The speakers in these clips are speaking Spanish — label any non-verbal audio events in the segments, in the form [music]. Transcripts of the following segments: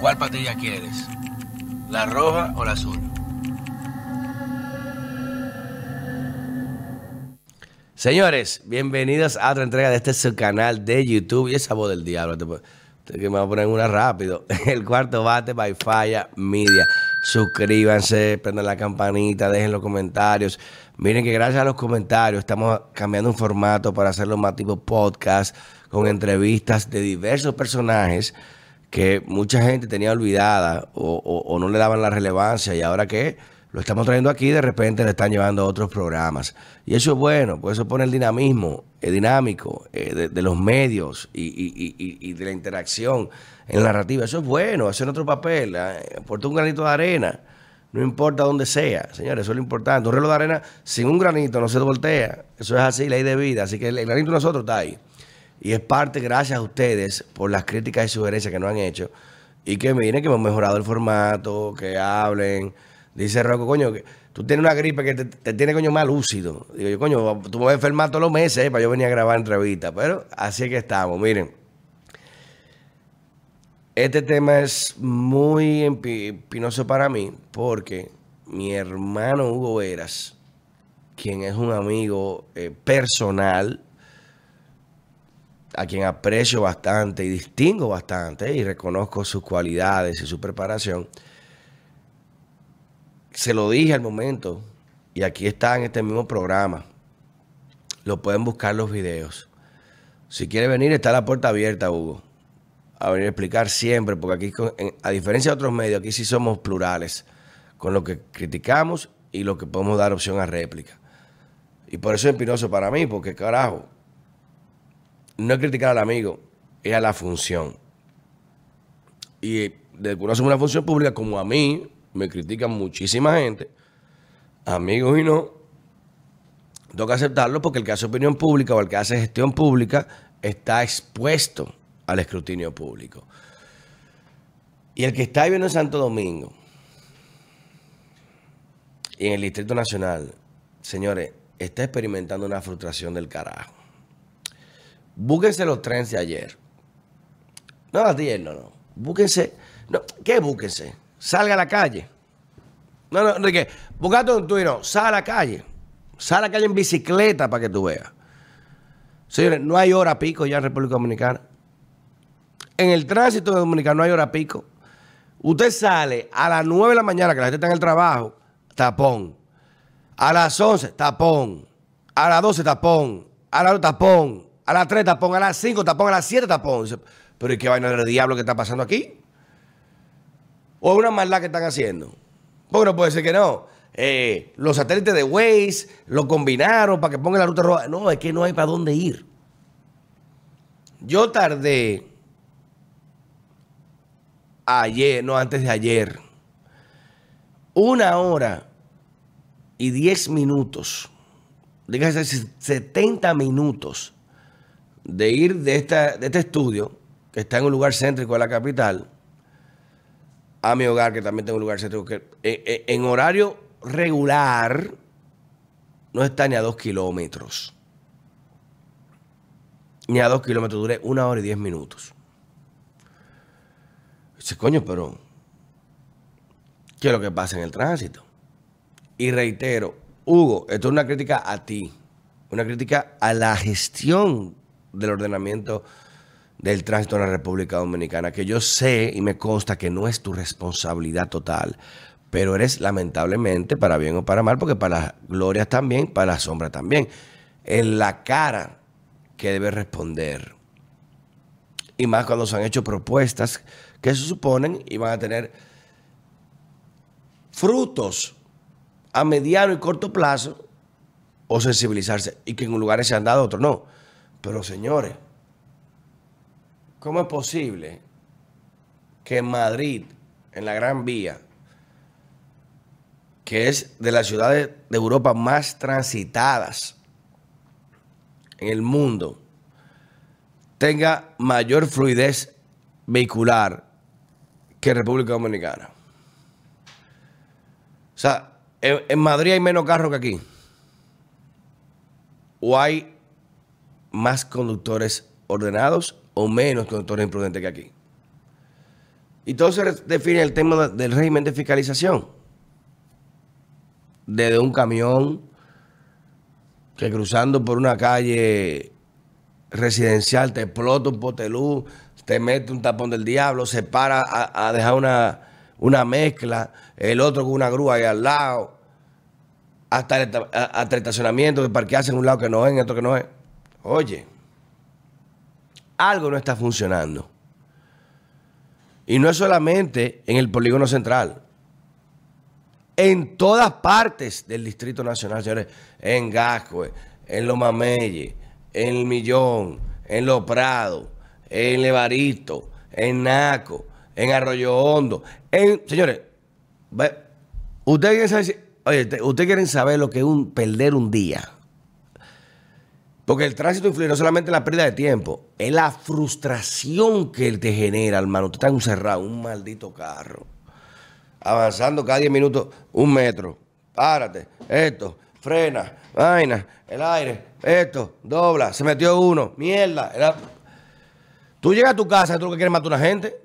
¿Cuál patilla quieres? ¿La roja o la azul? Señores, bienvenidos a otra entrega de este su canal de YouTube. Y esa voz del diablo, me voy a poner una rápido. [laughs] El cuarto bate by Falla Media. Suscríbanse, prendan la campanita, dejen los comentarios. Miren que gracias a los comentarios estamos cambiando un formato para hacerlo más tipo podcast, con entrevistas de diversos personajes que mucha gente tenía olvidada o, no le daban la relevancia y ahora que lo estamos trayendo aquí, de repente le están llevando a otros programas. Y eso es bueno, pues eso pone el dinamismo el dinámico eh, de, los medios y, de la interacción en la narrativa. Eso es bueno, hacer otro papel, eh, un granito de arena, no importa dónde sea, señores, eso es lo importante. Un reloj de arena sin un granito no se voltea, eso es así, ley de vida, así que el granito de nosotros está ahí. Y es parte, gracias a ustedes, por las críticas y sugerencias que nos han hecho. Y que miren que hemos mejorado el formato, que hablen. Dice Rocco, coño, que tú tienes una gripe que te, tiene coño más lúcido. Digo yo, coño, tú me vas a enfermar todos los meses eh, para yo venir a grabar entrevistas. Pero así es que estamos, miren. Este tema es muy empinoso para mí porque mi hermano Hugo Veras, quien es un amigo eh, personal, a quien aprecio bastante y distingo bastante y reconozco sus cualidades y su preparación, se lo dije al momento y aquí está en este mismo programa. Lo pueden buscar los videos. Si quiere venir, está la puerta abierta, Hugo. A venir a explicar siempre, porque aquí, a diferencia de otros medios, aquí sí somos plurales con lo que criticamos y lo que podemos dar opción a réplica. Y por eso es empinoso para mí, porque carajo, no es criticar al amigo, es a la función. Y de que uno hace una función pública, como a mí, me critican muchísima gente, amigos y no, tengo que aceptarlo porque el que hace opinión pública o el que hace gestión pública está expuesto al escrutinio público. Y el que está viviendo en Santo Domingo y en el Distrito Nacional, señores, está experimentando una frustración del carajo. Búsquense los trenes de ayer. No, ayer no, no. Búsquense. No, ¿Qué búsquense? Salga a la calle. No, no, Enrique, buscate un tuyo, sal a la calle. Sal a la calle en bicicleta para que tú veas. Señores, no hay hora pico ya en República Dominicana. En el tránsito de Dominicana no hay hora pico. Usted sale a las 9 de la mañana, que la gente está en el trabajo, tapón. A las 11, tapón. A las 12, tapón. A las 2, tapón a las 3 tapón, a las 5 tapón, a las 7 tapón. Pero ¿y qué vaina del diablo que está pasando aquí? ¿O es una maldad que están haciendo? Porque no puede ser que no. Eh, los satélites de Waze lo combinaron para que ponga la ruta roja. No, es que no hay para dónde ir. Yo tardé ayer, no antes de ayer, una hora y diez minutos, dígase 70 minutos de ir de, esta, de este estudio, que está en un lugar céntrico de la capital, a mi hogar, que también tengo un lugar céntrico, eh, eh, en horario regular no está ni a dos kilómetros. Ni a dos kilómetros, duré una hora y diez minutos. Dice, coño, pero ¿qué es lo que pasa en el tránsito? Y reitero, Hugo, esto es una crítica a ti, una crítica a la gestión del ordenamiento del tránsito en la República Dominicana, que yo sé y me consta que no es tu responsabilidad total, pero eres lamentablemente, para bien o para mal, porque para la gloria también, para la sombra también, en la cara que debe responder. Y más cuando se han hecho propuestas que se suponen y van a tener frutos a mediano y corto plazo o sensibilizarse y que en lugares se han dado, otros no. Pero señores, ¿cómo es posible que en Madrid, en la Gran Vía, que es de las ciudades de Europa más transitadas en el mundo, tenga mayor fluidez vehicular que República Dominicana? O sea, en, Madrid hay menos carros que aquí. O hay más conductores ordenados o menos conductores imprudentes que aquí. Y todo se define el tema del régimen de fiscalización. Desde un camión que cruzando por una calle residencial te explota un potelú, te mete un tapón del diablo, se para a, dejar una, una, mezcla, el otro con una grúa ahí al lado, hasta el, hasta estacionamiento de parquearse en un lado que no es, en otro que no es. Oye, algo no está funcionando. Y no es solamente en el polígono central. En todas partes del Distrito Nacional, señores. En Gascue, en Los Mameyes, en El Millón, en Los Prados, en Levarito, en Naco, en Arroyo Hondo. En, señores, ustedes quieren saber, ustedes quieren saber lo que es un perder un día. Porque el tránsito influye no solamente en la pérdida de tiempo, es la frustración que te genera, hermano. Tú estás encerrado, un maldito carro, avanzando cada 10 minutos un metro. Párate, esto, frena, vaina, el aire, esto, dobla, se metió uno, mierda. Tú llegas a tu casa tú lo que quieres matar a una gente.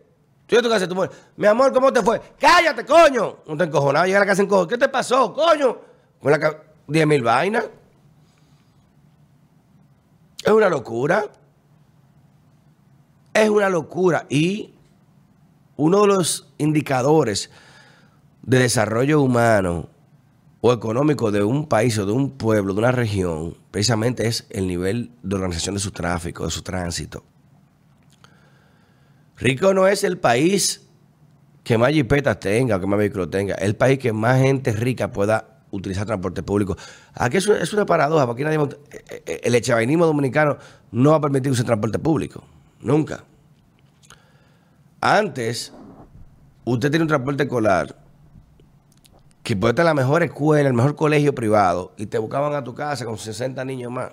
Tú llegas a tu casa tú. Mi amor, ¿cómo te fue? ¡Cállate, coño! No te encojonado, llega a la casa en cojo. ¿Qué te pasó, coño? Con la 10 mil vainas. Es una locura. Es una locura. Y uno de los indicadores de desarrollo humano o económico de un país o de un pueblo, de una región, precisamente es el nivel de organización de su tráfico, de su tránsito. Rico no es el país que más jipetas tenga que más vehículos tenga, el país que más gente rica pueda utilizar transporte público. Aquí es, una paradoja, porque nadie, eh, eh, el echavainismo dominicano no ha permitido usar transporte público. Nunca. Antes, usted tiene un transporte escolar que puede estar en la mejor escuela, el mejor colegio privado, y te buscaban a tu casa con 60 niños más.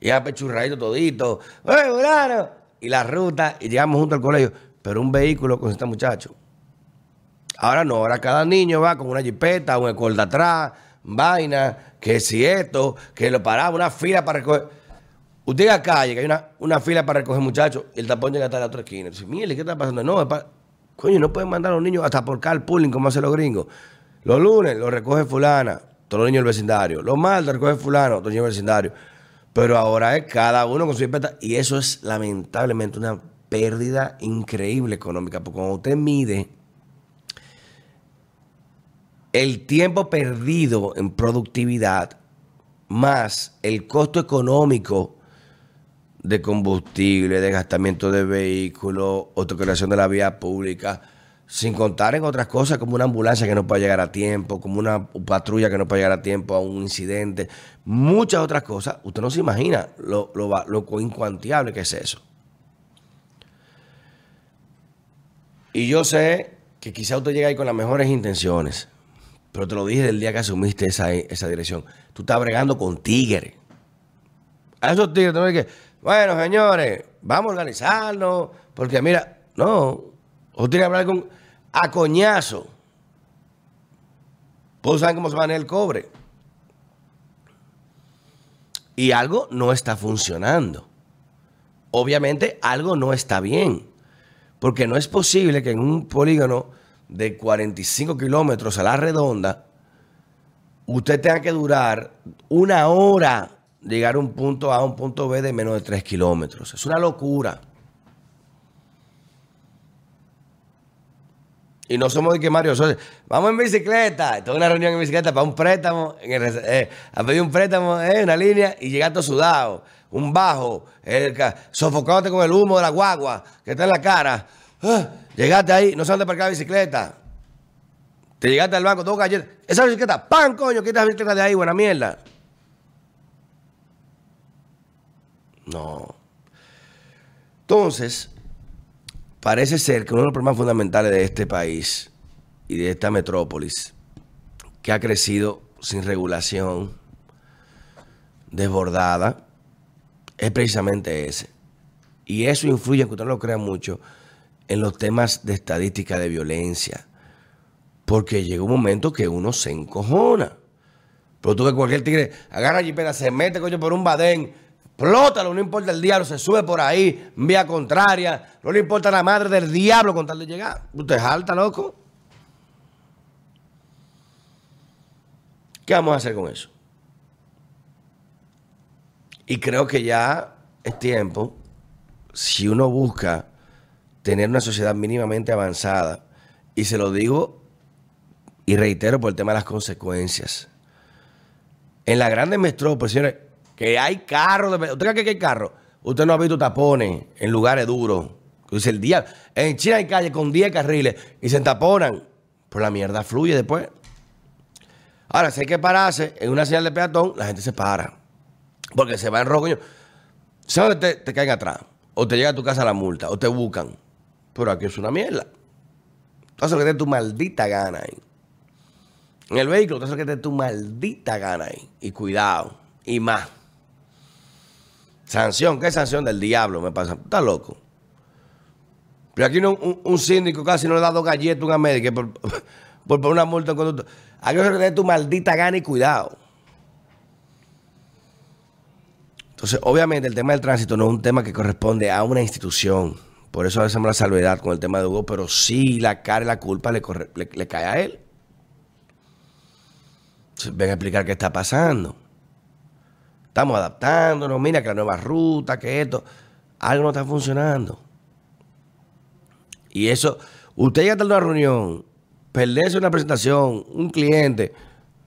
Y apechurradito todito. ¡Eh, Y la ruta, y llegamos junto al colegio. Pero un vehículo con 60 muchachos Ahora no, ahora cada niño va con una jipeta, un escolta atrás, vaina, que si esto, que lo paraba, una fila para recoger. Usted a calle, que hay una, una fila para recoger muchachos, el tapón llega hasta la otra esquina. Dice, mire, ¿qué está pasando? No. Coño, no pueden mandar a los niños hasta por carpooling, como hacen los gringos. Los lunes los recoge fulana, todos los niños del vecindario. Los martes recoge fulano, todos los niños del vecindario. Pero ahora es cada uno con su jipeta. Y eso es lamentablemente una pérdida increíble económica. Porque cuando usted mide el tiempo perdido en productividad más el costo económico de combustible, de gastamiento de vehículos, autocreación de la vía pública, sin contar en otras cosas como una ambulancia que no puede llegar a tiempo, como una patrulla que no puede llegar a tiempo a un incidente, muchas otras cosas, usted no se imagina lo, lo, lo incuantiable que es eso. Y yo sé que quizá usted llega ahí con las mejores intenciones, pero te lo dije el día que asumiste esa, esa dirección. Tú estás bregando con tigres. A esos tigres, tú que, bueno, señores, vamos a organizarnos. Porque mira, no, usted tiene que hablar con a coñazo. Pues saben cómo se maneja el cobre. Y algo no está funcionando. Obviamente algo no está bien. Porque no es posible que en un polígono de 45 kilómetros a la redonda, usted tenga que durar una hora llegar a un punto A a un punto B de menos de 3 kilómetros. Es una locura. Y no somos de que Mario Vamos en bicicleta. Tengo una reunión en bicicleta para un préstamo. En eh, a pedir un préstamo en eh, una línea y llegar todo sudado. Un bajo. El, sofocándote con el humo de la guagua que está en la cara. Ah, llegaste ahí, no sabes dónde parcar la bicicleta. Te llegaste al banco, dos galletas. Esa bicicleta, ¡pam, coño! Quita la bicicleta de ahí, buena mierda. No. Entonces, parece ser que uno de los problemas fundamentales de este país y de esta metrópolis, que ha crecido sin regulación, desbordada, es precisamente ese. Y eso influye, aunque usted no lo crea mucho, en los temas de estadística de violencia. Porque llega un momento que uno se encojona. Pero tú que cualquier tigre agarra y se mete coño por un badén, explótalo, no importa el diablo, se sube por ahí, vía contraria, no le importa la madre del diablo con tal de llegar. Usted es alta, loco. ¿Qué vamos a hacer con eso? Y creo que ya es tiempo, si uno busca tener una sociedad mínimamente avanzada, y se lo digo y reitero por el tema de las consecuencias. En las grandes metrópolis, señores, que hay carros. ¿Usted cree que hay carros? Usted no ha visto tapones en lugares duros. El día. En China hay calles con 10 carriles y se taponan. Pero la mierda fluye después. Ahora, si hay que pararse en una señal de peatón, la gente se para. Porque se va en rojo. ¿Sabes te, te caen atrás? O te llega a tu casa la multa, o te buscan. Pero aquí es una mierda. Entonces, que te tu maldita gana ahí. En el vehículo, entonces que te tu maldita gana ahí. Y cuidado. Y más. Sanción, ¿qué sanción del diablo me pasa? Está loco. Pero aquí un, síndico casi no le ha dado galletas a un médico por, [laughs] por, una multa en conducto. Hay que de tu maldita gana y cuidado. Entonces, obviamente, el tema del tránsito no es un tema que corresponde a una institución. Por eso hacemos la salvedad con el tema de Hugo, pero sí la cara y la culpa le, cae a él. Ven a explicar qué está pasando. Estamos adaptándonos, mira que la nueva ruta, que esto, algo no está funcionando. Y eso, usted llega a una reunión, perderse una presentación, un cliente,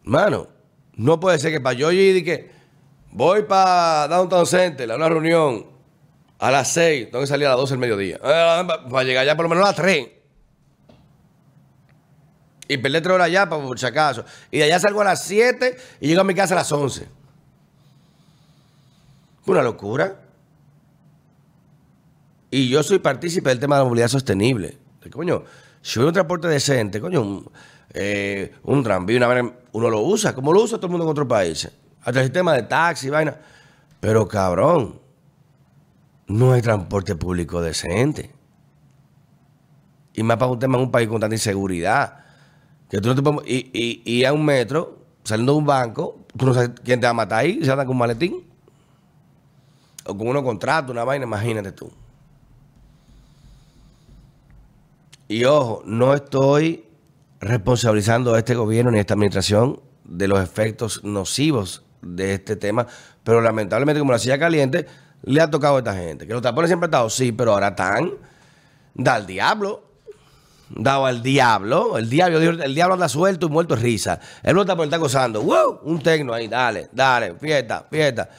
mano, no puede ser que para yo ir y que voy para Downtown Center a una reunión a las 6, tengo que salir a las 12 del mediodía, eh, para llegar ya por lo menos a las 3. Y perder 3 horas allá, por si acaso. Y de allá salgo a las 7 y llego a mi casa a las 11. Una locura. Y yo soy partícipe del tema de la movilidad sostenible. Coño, si hubiera un transporte decente, coño, un, eh, un tranvía, una uno lo usa, como lo usa todo el mundo en otros países. Hasta el sistema de taxi, vaina. Pero cabrón, no hay transporte público decente. Y más para un tema en un país con tanta inseguridad. Que tú no te puedes, y, y, y, a un metro, saliendo de un banco, tú no sabes quién te va a matar ahí, se anda con un maletín o con unos contratos, una vaina, imagínate tú. Y ojo, no estoy responsabilizando a este gobierno ni a esta administración de los efectos nocivos de este tema, pero lamentablemente como la silla caliente le ha tocado a esta gente. Que los tapones siempre han estado, sí, pero ahora están, da al diablo, dado al diablo, el diablo, el diablo anda suelto y muerto de risa. El no está gozando, ¡wow! Un tecno ahí, dale, dale, fiesta, fiesta.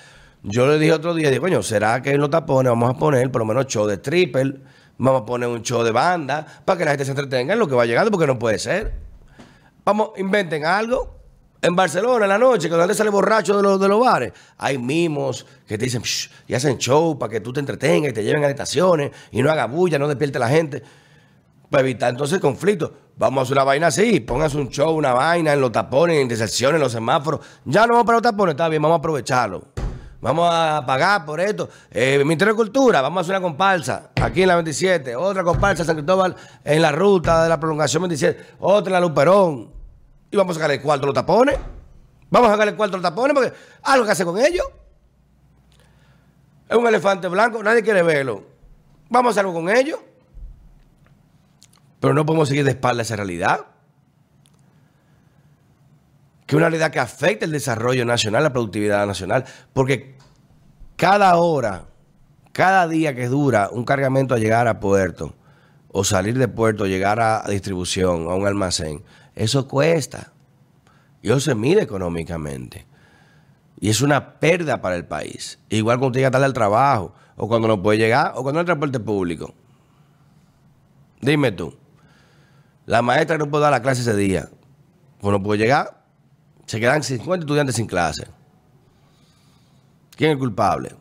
Yo le dije otro día, dije, coño, ¿será que en los tapones vamos a poner por lo menos show de triple? Vamos a poner un show de banda para que la gente se entretenga en lo que va llegando, porque no puede ser. Vamos, inventen algo. En Barcelona, en la noche, cuando gente sale borracho de los, de los bares, hay mimos que te dicen y hacen show para que tú te entretengas y te lleven a estaciones y no haga bulla, no despierte la gente. Para evitar entonces el conflicto. Vamos a hacer una vaina así, pónganse un show, una vaina en los tapones, en intersecciones, en los semáforos. Ya no vamos para los tapones, está bien, vamos a aprovecharlo. Vamos a pagar por esto. Eh, Ministerio de Cultura, vamos a hacer una comparsa aquí en la 27, otra comparsa en San Cristóbal en la ruta de la prolongación 27, otra en la Luperón. Y vamos a sacar el cuarto los tapones. Vamos a sacar el cuarto los tapones porque algo que hacer con ellos. Es un elefante blanco, nadie quiere verlo. Vamos a hacer algo con ellos. Pero no podemos seguir de espalda esa realidad que una realidad que afecta el desarrollo nacional, la productividad nacional, porque cada hora, cada día que dura un cargamento a llegar a puerto, o salir de puerto, llegar a distribución, a un almacén, eso cuesta. Y eso se mide económicamente. Y es una pérdida para el país. Igual cuando llega tarde al trabajo, o cuando no puede llegar, o cuando no hay transporte público. Dime tú, la maestra no puede dar la clase ese día, pues no puede llegar, se quedan 50 estudiantes sin clase. ¿Quién es el culpable?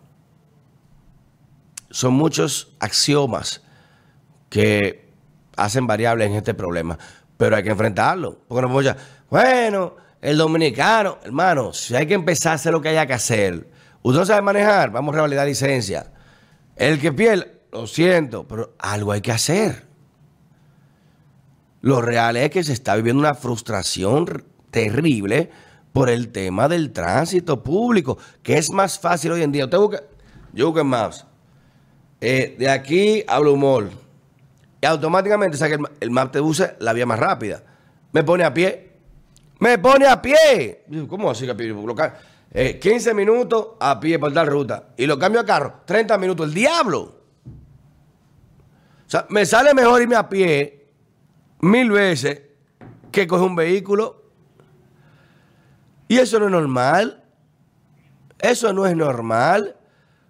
Son muchos axiomas que hacen variables en este problema, pero hay que enfrentarlo. Porque no ya, bueno, el dominicano, hermano, si hay que empezar a hacer lo que haya que hacer, usted sabe manejar, vamos a revalidar licencia. El que pierde, lo siento, pero algo hay que hacer. Lo real es que se está viviendo una frustración terrible por el tema del tránsito público, que es más fácil hoy en día. Usted busca, yo busco en Maps. Eh, de aquí a Blue. Y automáticamente saca el, el map te usa la vía más rápida. Me pone a pie. Me pone a pie. ¿Cómo así que a pie? Lo eh, 15 minutos a pie por tal ruta. Y lo cambio a carro. 30 minutos. El diablo. O sea, me sale mejor irme a pie mil veces que coger un vehículo. Y eso no es normal. Eso no es normal.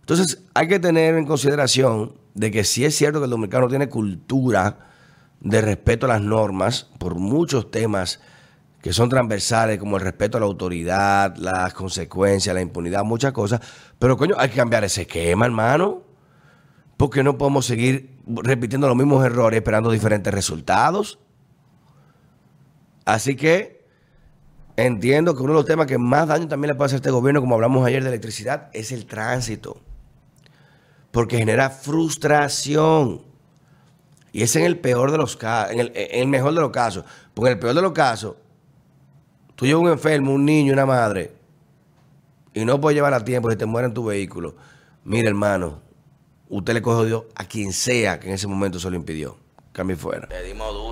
Entonces hay que tener en consideración de que sí es cierto que el dominicano tiene cultura de respeto a las normas por muchos temas que son transversales, como el respeto a la autoridad, las consecuencias, la impunidad, muchas cosas. Pero coño, hay que cambiar ese esquema, hermano. Porque no podemos seguir repitiendo los mismos errores esperando diferentes resultados. Así que entiendo que uno de los temas que más daño también le puede hacer a este gobierno, como hablamos ayer de electricidad, es el tránsito. Porque genera frustración. Y es en el peor de los casos, en el, mejor de los casos. Porque en el peor de los casos, tú llevas un enfermo, un niño, una madre, y no puedes llevar a tiempo, se te muere en tu vehículo. Mire, hermano, usted le coge Dios a quien sea que en ese momento se lo impidió. Cambie fuera. Dimos duro.